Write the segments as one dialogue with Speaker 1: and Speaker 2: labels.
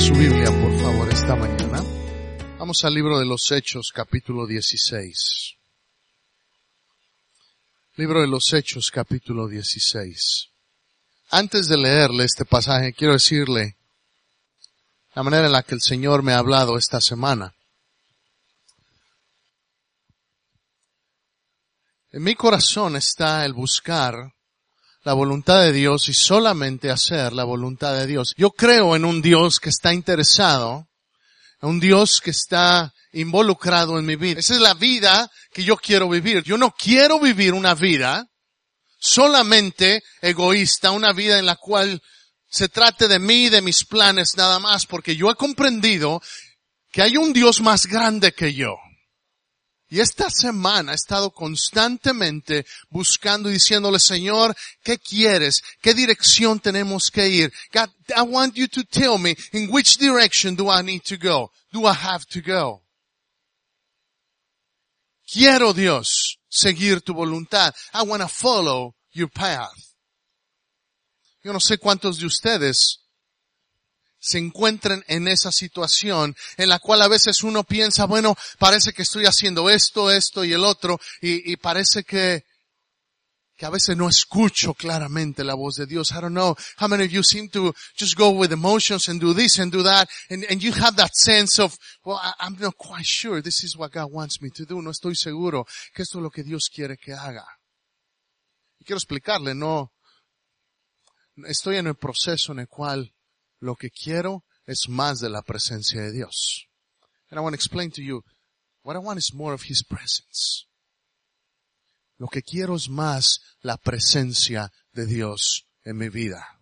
Speaker 1: su Biblia, por favor, esta mañana. Vamos al libro de los Hechos, capítulo 16. Libro de los Hechos, capítulo 16. Antes de leerle este pasaje, quiero decirle la manera en la que el Señor me ha hablado esta semana. En mi corazón está el buscar la voluntad de Dios y solamente hacer la voluntad de Dios. Yo creo en un Dios que está interesado, en un Dios que está involucrado en mi vida. Esa es la vida que yo quiero vivir. Yo no quiero vivir una vida solamente egoísta, una vida en la cual se trate de mí, de mis planes nada más, porque yo he comprendido que hay un Dios más grande que yo. Y esta semana he estado constantemente buscando y diciéndole, Señor, ¿qué quieres? ¿Qué dirección tenemos que ir? God, I want you to tell me in which direction do I need to go? Do I have to go? Quiero Dios seguir tu voluntad. I want to follow your path. Yo no sé cuántos de ustedes se encuentren en esa situación en la cual a veces uno piensa, bueno, parece que estoy haciendo esto, esto y el otro, y, y parece que, que a veces no escucho claramente la voz de Dios. I don't know how many of you seem to just go with emotions and do this and do that, and, and you have that sense of, well, I, I'm not quite sure this is what God wants me to do. No estoy seguro que esto es lo que Dios quiere que haga. Y quiero explicarle, no, estoy en el proceso en el cual lo que quiero es más de la presencia de Dios. And I want to explain to you, what I want is more of His presence. Lo que quiero es más la presencia de Dios en mi vida.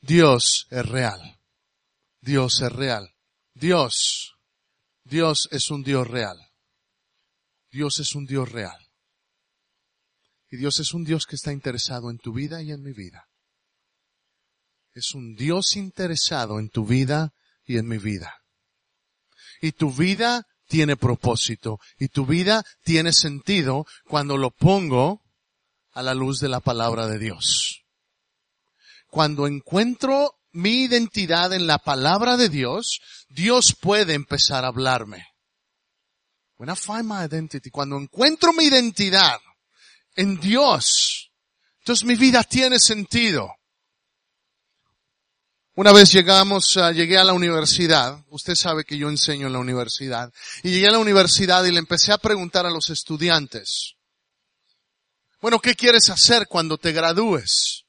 Speaker 1: Dios es real. Dios es real. Dios, Dios es un Dios real. Dios es un Dios real. Y Dios es un Dios que está interesado en tu vida y en mi vida es un Dios interesado en tu vida y en mi vida. Y tu vida tiene propósito y tu vida tiene sentido cuando lo pongo a la luz de la palabra de Dios. Cuando encuentro mi identidad en la palabra de Dios, Dios puede empezar a hablarme. When I find my identity, cuando encuentro mi identidad en Dios, entonces mi vida tiene sentido. Una vez llegamos, uh, llegué a la universidad, usted sabe que yo enseño en la universidad, y llegué a la universidad y le empecé a preguntar a los estudiantes, bueno, ¿qué quieres hacer cuando te gradúes?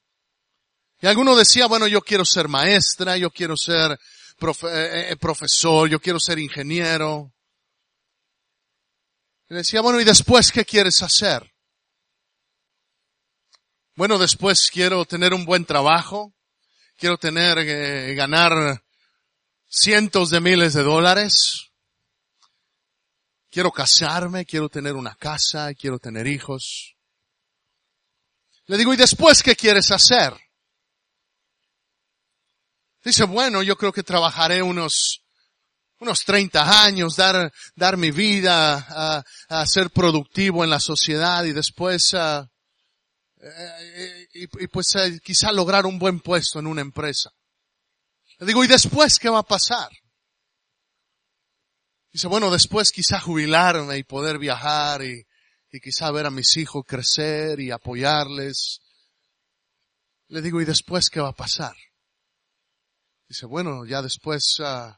Speaker 1: Y alguno decía, bueno, yo quiero ser maestra, yo quiero ser eh, eh, profesor, yo quiero ser ingeniero. Y decía, bueno, ¿y después qué quieres hacer? Bueno, después quiero tener un buen trabajo, quiero tener, eh, ganar cientos de miles de dólares. Quiero casarme, quiero tener una casa, quiero tener hijos. Le digo, ¿y después qué quieres hacer? Dice, bueno, yo creo que trabajaré unos, unos 30 años, dar, dar mi vida a, a ser productivo en la sociedad y después a, eh, y, y, pues eh, quizá lograr un buen puesto en una empresa. Le digo, ¿y después qué va a pasar? Dice, bueno, después quizá jubilarme y poder viajar y, quizá ver a mis hijos crecer y apoyarles. Le digo, ¿y después qué va a pasar? Dice, bueno, ya después, uh,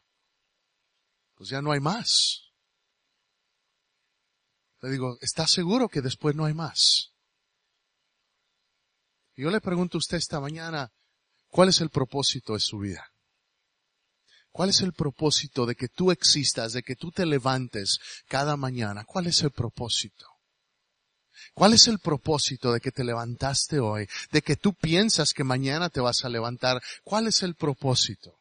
Speaker 1: pues ya no hay más. Le digo, ¿estás seguro que después no hay más? Y yo le pregunto a usted esta mañana, ¿cuál es el propósito de su vida? ¿Cuál es el propósito de que tú existas, de que tú te levantes cada mañana? ¿Cuál es el propósito? ¿Cuál es el propósito de que te levantaste hoy? De que tú piensas que mañana te vas a levantar. ¿Cuál es el propósito?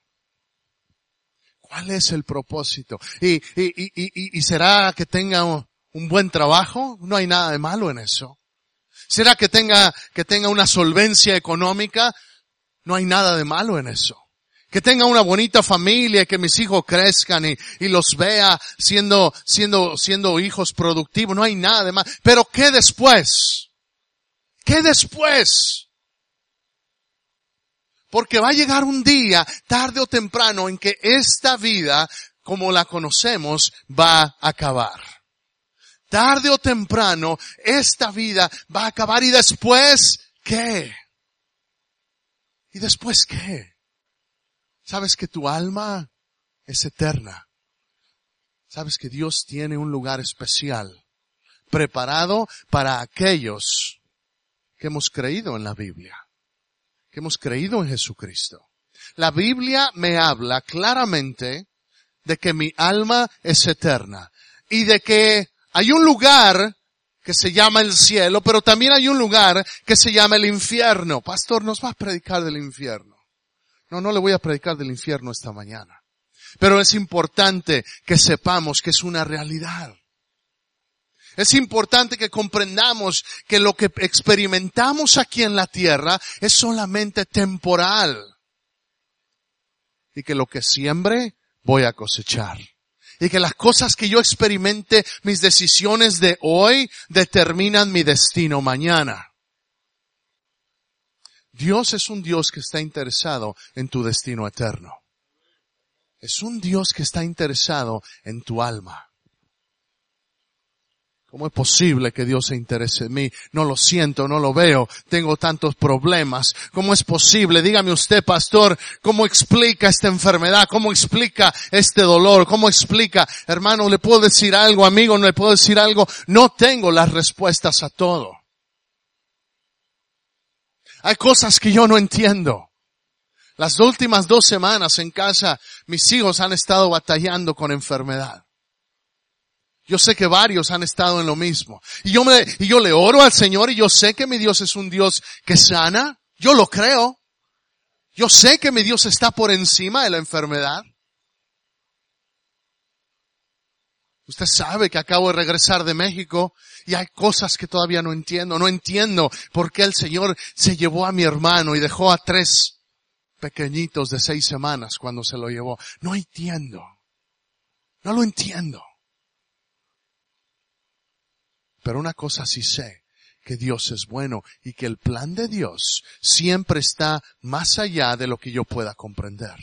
Speaker 1: ¿Cuál es el propósito? ¿Y, y, y, y será que tenga un buen trabajo? No hay nada de malo en eso. ¿Será que tenga, que tenga una solvencia económica? No hay nada de malo en eso. Que tenga una bonita familia, que mis hijos crezcan y, y los vea siendo, siendo, siendo hijos productivos. No hay nada de malo. Pero ¿qué después? ¿Qué después? Porque va a llegar un día, tarde o temprano, en que esta vida, como la conocemos, va a acabar. Tarde o temprano, esta vida va a acabar y después, ¿qué? ¿Y después qué? ¿Sabes que tu alma es eterna? ¿Sabes que Dios tiene un lugar especial preparado para aquellos que hemos creído en la Biblia? Que hemos creído en Jesucristo. La Biblia me habla claramente de que mi alma es eterna y de que hay un lugar que se llama el cielo, pero también hay un lugar que se llama el infierno. Pastor, nos va a predicar del infierno. No, no le voy a predicar del infierno esta mañana. Pero es importante que sepamos que es una realidad. Es importante que comprendamos que lo que experimentamos aquí en la tierra es solamente temporal. Y que lo que siembre voy a cosechar. Y que las cosas que yo experimente, mis decisiones de hoy, determinan mi destino mañana. Dios es un Dios que está interesado en tu destino eterno. Es un Dios que está interesado en tu alma. ¿Cómo es posible que Dios se interese en mí? No lo siento, no lo veo, tengo tantos problemas. ¿Cómo es posible? Dígame usted, pastor, ¿cómo explica esta enfermedad? ¿Cómo explica este dolor? ¿Cómo explica? Hermano, ¿le puedo decir algo, amigo? ¿No le puedo decir algo? No tengo las respuestas a todo. Hay cosas que yo no entiendo. Las últimas dos semanas en casa, mis hijos han estado batallando con enfermedad. Yo sé que varios han estado en lo mismo. Y yo me, y yo le oro al Señor y yo sé que mi Dios es un Dios que sana. Yo lo creo. Yo sé que mi Dios está por encima de la enfermedad. Usted sabe que acabo de regresar de México y hay cosas que todavía no entiendo. No entiendo por qué el Señor se llevó a mi hermano y dejó a tres pequeñitos de seis semanas cuando se lo llevó. No entiendo. No lo entiendo. Pero una cosa sí sé, que Dios es bueno y que el plan de Dios siempre está más allá de lo que yo pueda comprender.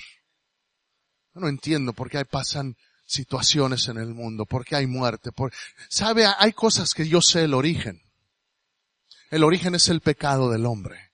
Speaker 1: no entiendo por qué pasan situaciones en el mundo, por qué hay muerte, por... sabe, hay cosas que yo sé el origen. El origen es el pecado del hombre.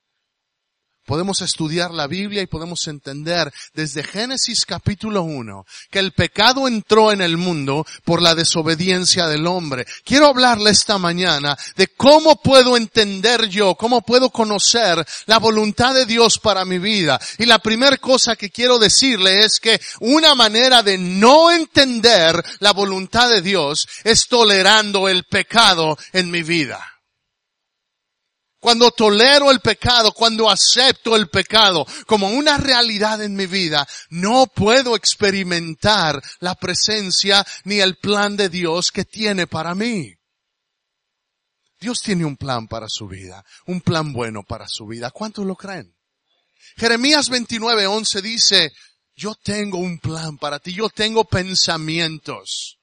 Speaker 1: Podemos estudiar la Biblia y podemos entender desde Génesis capítulo 1 que el pecado entró en el mundo por la desobediencia del hombre. Quiero hablarle esta mañana de cómo puedo entender yo, cómo puedo conocer la voluntad de Dios para mi vida. Y la primera cosa que quiero decirle es que una manera de no entender la voluntad de Dios es tolerando el pecado en mi vida. Cuando tolero el pecado, cuando acepto el pecado como una realidad en mi vida, no puedo experimentar la presencia ni el plan de Dios que tiene para mí. Dios tiene un plan para su vida, un plan bueno para su vida. ¿Cuántos lo creen? Jeremías 29:11 dice, yo tengo un plan para ti, yo tengo pensamientos.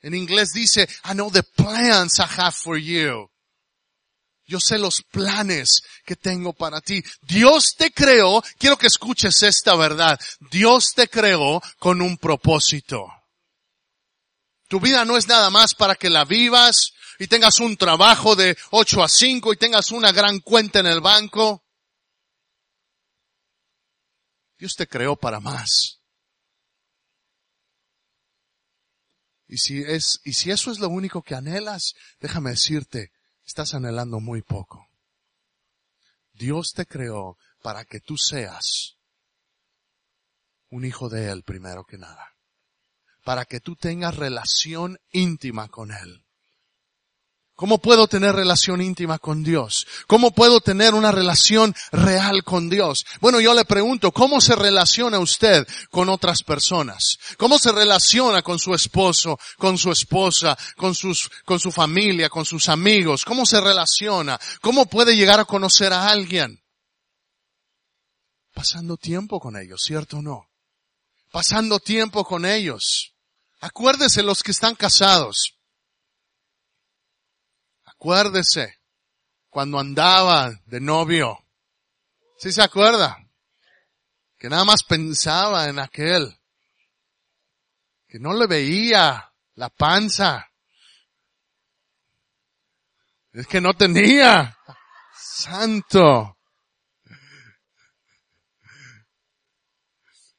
Speaker 1: En inglés dice, I know the plans I have for you. Yo sé los planes que tengo para ti. Dios te creó, quiero que escuches esta verdad. Dios te creó con un propósito. Tu vida no es nada más para que la vivas y tengas un trabajo de 8 a 5 y tengas una gran cuenta en el banco. Dios te creó para más. Y si es, y si eso es lo único que anhelas, déjame decirte, estás anhelando muy poco. Dios te creó para que tú seas un hijo de Él primero que nada. Para que tú tengas relación íntima con Él. ¿Cómo puedo tener relación íntima con Dios? ¿Cómo puedo tener una relación real con Dios? Bueno, yo le pregunto, ¿cómo se relaciona usted con otras personas? ¿Cómo se relaciona con su esposo, con su esposa, con sus, con su familia, con sus amigos? ¿Cómo se relaciona? ¿Cómo puede llegar a conocer a alguien? Pasando tiempo con ellos, ¿cierto o no? Pasando tiempo con ellos. Acuérdese los que están casados. Acuérdese cuando andaba de novio. ¿Sí se acuerda? que nada más pensaba en aquel, que no le veía la panza, es que no tenía, santo,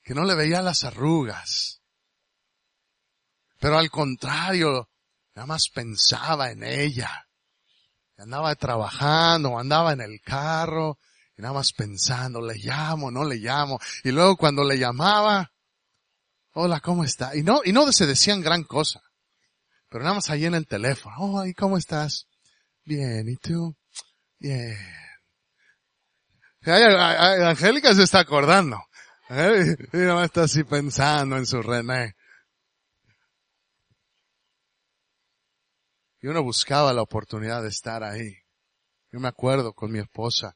Speaker 1: que no le veía las arrugas, pero al contrario, nada más pensaba en ella andaba trabajando, andaba en el carro, y nada más pensando, le llamo, no le llamo. Y luego cuando le llamaba, hola, ¿cómo está? Y no, y no se decían gran cosa. Pero nada más ahí en el teléfono, oh, ¿y cómo estás? Bien, ¿y tú? Bien. Angélica se está acordando. ¿eh? Y nada más está así pensando en su René. Y uno buscaba la oportunidad de estar ahí. Yo me acuerdo con mi esposa.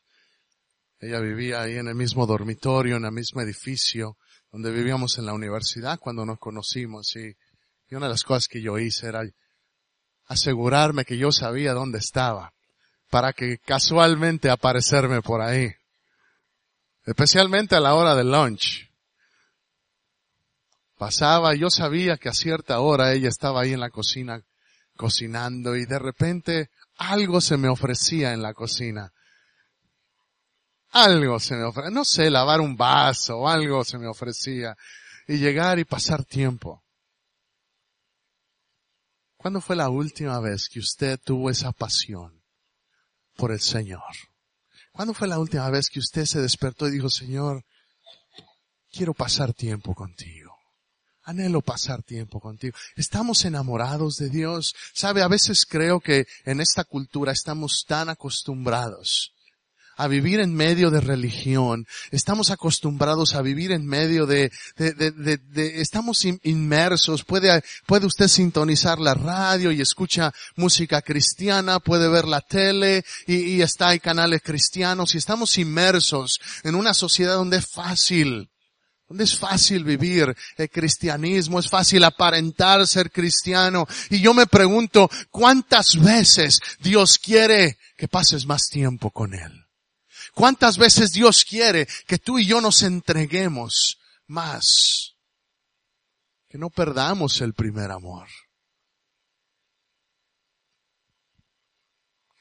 Speaker 1: Ella vivía ahí en el mismo dormitorio, en el mismo edificio donde vivíamos en la universidad cuando nos conocimos y, una de las cosas que yo hice era asegurarme que yo sabía dónde estaba para que casualmente aparecerme por ahí. Especialmente a la hora del lunch. Pasaba, yo sabía que a cierta hora ella estaba ahí en la cocina cocinando y de repente algo se me ofrecía en la cocina. Algo se me ofrecía, no sé, lavar un vaso algo se me ofrecía y llegar y pasar tiempo. ¿Cuándo fue la última vez que usted tuvo esa pasión por el Señor? ¿Cuándo fue la última vez que usted se despertó y dijo, Señor, quiero pasar tiempo contigo? Anhelo pasar tiempo contigo. Estamos enamorados de Dios. Sabe, a veces creo que en esta cultura estamos tan acostumbrados a vivir en medio de religión. Estamos acostumbrados a vivir en medio de, de, de, de estamos inmersos. Puede, puede usted sintonizar la radio y escucha música cristiana, puede ver la tele y, y está hay canales cristianos y estamos inmersos en una sociedad donde es fácil donde es fácil vivir el cristianismo, es fácil aparentar ser cristiano. Y yo me pregunto, ¿cuántas veces Dios quiere que pases más tiempo con Él? ¿Cuántas veces Dios quiere que tú y yo nos entreguemos más? Que no perdamos el primer amor.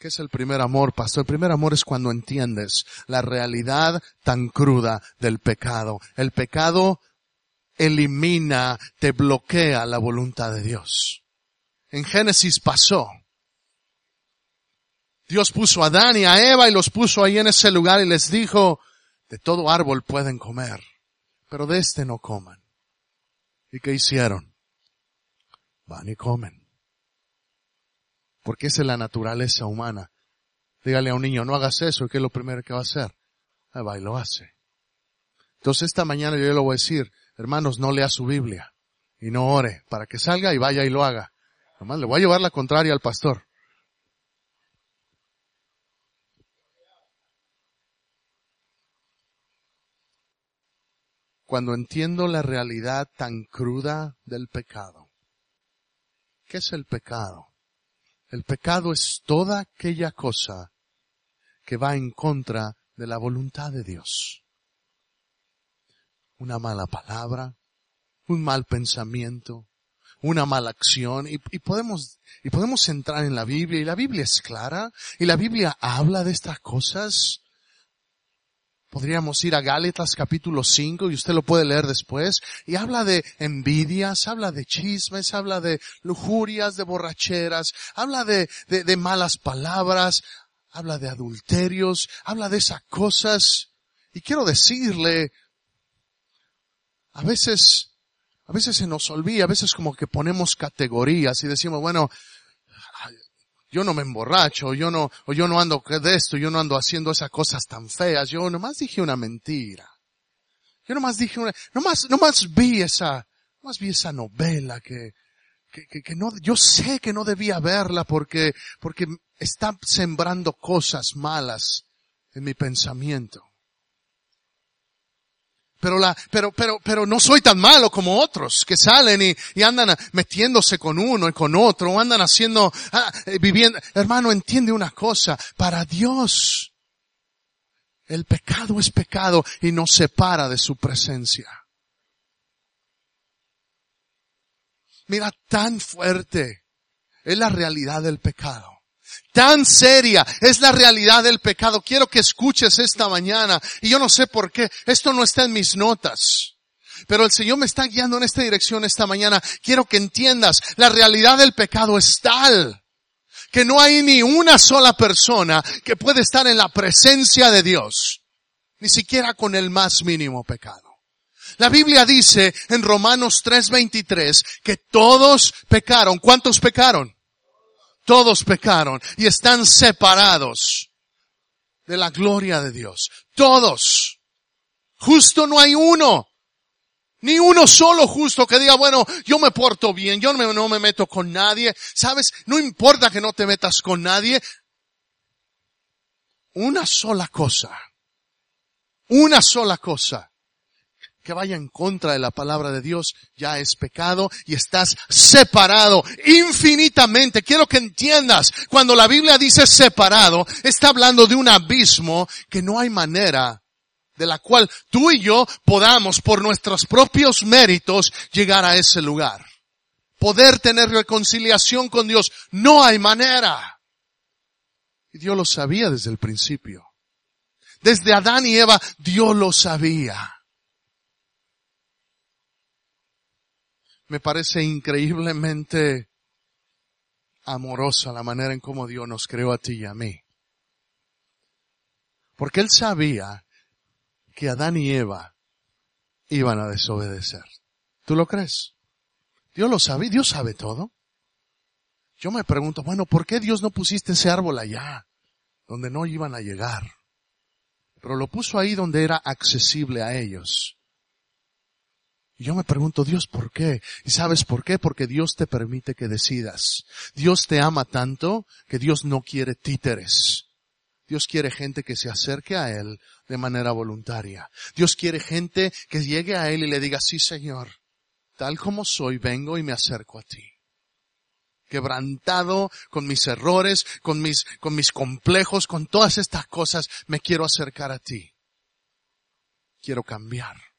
Speaker 1: ¿Qué es el primer amor, pastor? El primer amor es cuando entiendes la realidad tan cruda del pecado. El pecado elimina, te bloquea la voluntad de Dios. En Génesis pasó. Dios puso a Adán y a Eva y los puso ahí en ese lugar y les dijo, de todo árbol pueden comer, pero de este no coman. ¿Y qué hicieron? Van y comen porque esa es la naturaleza humana. Dígale a un niño, no hagas eso, ¿qué es lo primero que va a hacer? Ahí va y lo hace. Entonces esta mañana yo le voy a decir, hermanos, no lea su Biblia y no ore para que salga y vaya y lo haga. Nomás le voy a llevar la contraria al pastor. Cuando entiendo la realidad tan cruda del pecado. ¿Qué es el pecado? El pecado es toda aquella cosa que va en contra de la voluntad de Dios. Una mala palabra, un mal pensamiento, una mala acción y, podemos y podemos entrar en la Biblia y la Biblia es clara y la Biblia habla de estas cosas Podríamos ir a Gálatas capítulo 5 y usted lo puede leer después y habla de envidias, habla de chismes, habla de lujurias, de borracheras, habla de, de, de malas palabras, habla de adulterios, habla de esas cosas. Y quiero decirle, a veces, a veces se nos olvida, a veces como que ponemos categorías y decimos, bueno, yo no me emborracho, yo no, o yo no ando de esto, yo no ando haciendo esas cosas tan feas, yo nomás dije una mentira. Yo nomás dije una, nomás, nomás vi esa, nomás vi esa novela que, que, que, no, yo sé que no debía verla porque, porque está sembrando cosas malas en mi pensamiento. Pero la, pero, pero, pero no soy tan malo como otros que salen y, y andan metiéndose con uno y con otro, o andan haciendo, ah, eh, viviendo. Hermano, entiende una cosa, para Dios, El pecado es pecado y nos separa de su presencia. Mira, tan fuerte es la realidad del pecado. Tan seria es la realidad del pecado. Quiero que escuches esta mañana. Y yo no sé por qué. Esto no está en mis notas. Pero el Señor me está guiando en esta dirección esta mañana. Quiero que entiendas, la realidad del pecado es tal que no hay ni una sola persona que puede estar en la presencia de Dios, ni siquiera con el más mínimo pecado. La Biblia dice en Romanos 3:23 que todos pecaron. ¿Cuántos pecaron? Todos pecaron y están separados de la gloria de Dios. Todos. Justo no hay uno. Ni uno solo justo que diga, bueno, yo me porto bien, yo no me, no me meto con nadie. ¿Sabes? No importa que no te metas con nadie. Una sola cosa. Una sola cosa que vaya en contra de la palabra de Dios ya es pecado y estás separado infinitamente. Quiero que entiendas, cuando la Biblia dice separado, está hablando de un abismo que no hay manera de la cual tú y yo podamos por nuestros propios méritos llegar a ese lugar. Poder tener reconciliación con Dios, no hay manera. Y Dios lo sabía desde el principio. Desde Adán y Eva, Dios lo sabía. Me parece increíblemente amorosa la manera en cómo Dios nos creó a ti y a mí. Porque Él sabía que Adán y Eva iban a desobedecer. ¿Tú lo crees? Dios lo sabe, Dios sabe todo. Yo me pregunto, bueno, ¿por qué Dios no pusiste ese árbol allá, donde no iban a llegar? Pero lo puso ahí donde era accesible a ellos. Y yo me pregunto, Dios, ¿por qué? ¿Y sabes por qué? Porque Dios te permite que decidas. Dios te ama tanto que Dios no quiere títeres. Dios quiere gente que se acerque a Él de manera voluntaria. Dios quiere gente que llegue a Él y le diga, sí Señor, tal como soy, vengo y me acerco a ti. Quebrantado con mis errores, con mis, con mis complejos, con todas estas cosas, me quiero acercar a ti. Quiero cambiar.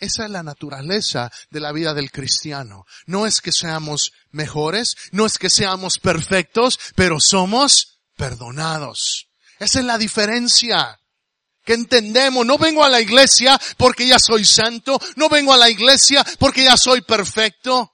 Speaker 1: Esa es la naturaleza de la vida del cristiano. No es que seamos mejores, no es que seamos perfectos, pero somos perdonados. Esa es la diferencia que entendemos. No vengo a la iglesia porque ya soy santo, no vengo a la iglesia porque ya soy perfecto.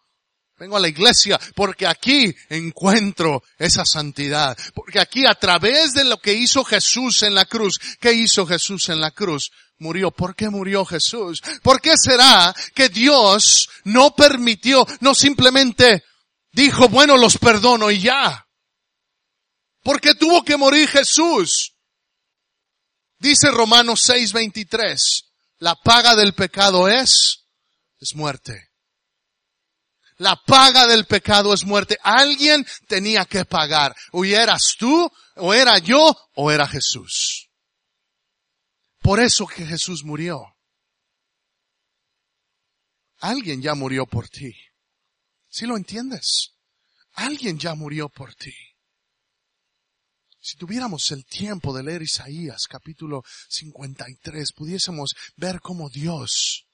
Speaker 1: Vengo a la iglesia porque aquí encuentro esa santidad. Porque aquí a través de lo que hizo Jesús en la cruz, ¿qué hizo Jesús en la cruz? Murió. ¿Por qué murió Jesús? ¿Por qué será que Dios no permitió, no simplemente dijo, bueno, los perdono y ya? ¿Por qué tuvo que morir Jesús? Dice Romanos 6:23, la paga del pecado es, es muerte. La paga del pecado es muerte. Alguien tenía que pagar. O eras tú, o era yo, o era Jesús. Por eso que Jesús murió. Alguien ya murió por ti. ¿Sí lo entiendes? Alguien ya murió por ti. Si tuviéramos el tiempo de leer Isaías capítulo 53, pudiésemos ver cómo Dios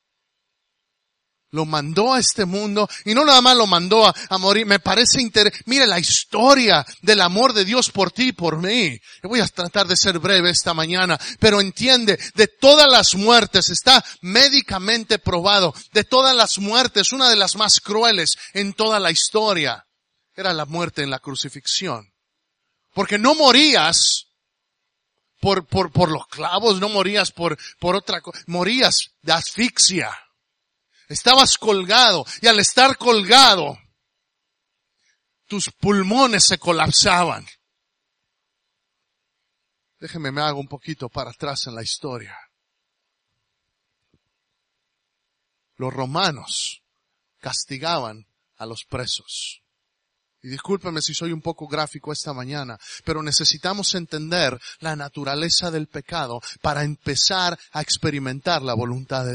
Speaker 1: lo mandó a este mundo y no nada más lo mandó a, morir. Me parece interesante. Mire la historia del amor de Dios por ti y por mí. voy a tratar de ser breve esta mañana, pero entiende, de todas las muertes está médicamente probado. De todas las muertes, una de las más crueles en toda la historia era la muerte en la crucifixión. Porque no morías por, por, por los clavos, no morías por, por otra cosa, morías de asfixia. Estabas colgado y al estar colgado, tus pulmones se colapsaban. Déjeme me hago un poquito para atrás en la historia. Los romanos castigaban a los presos. Y discúlpeme si soy un poco gráfico esta mañana, pero necesitamos entender la naturaleza del pecado para empezar a experimentar la voluntad de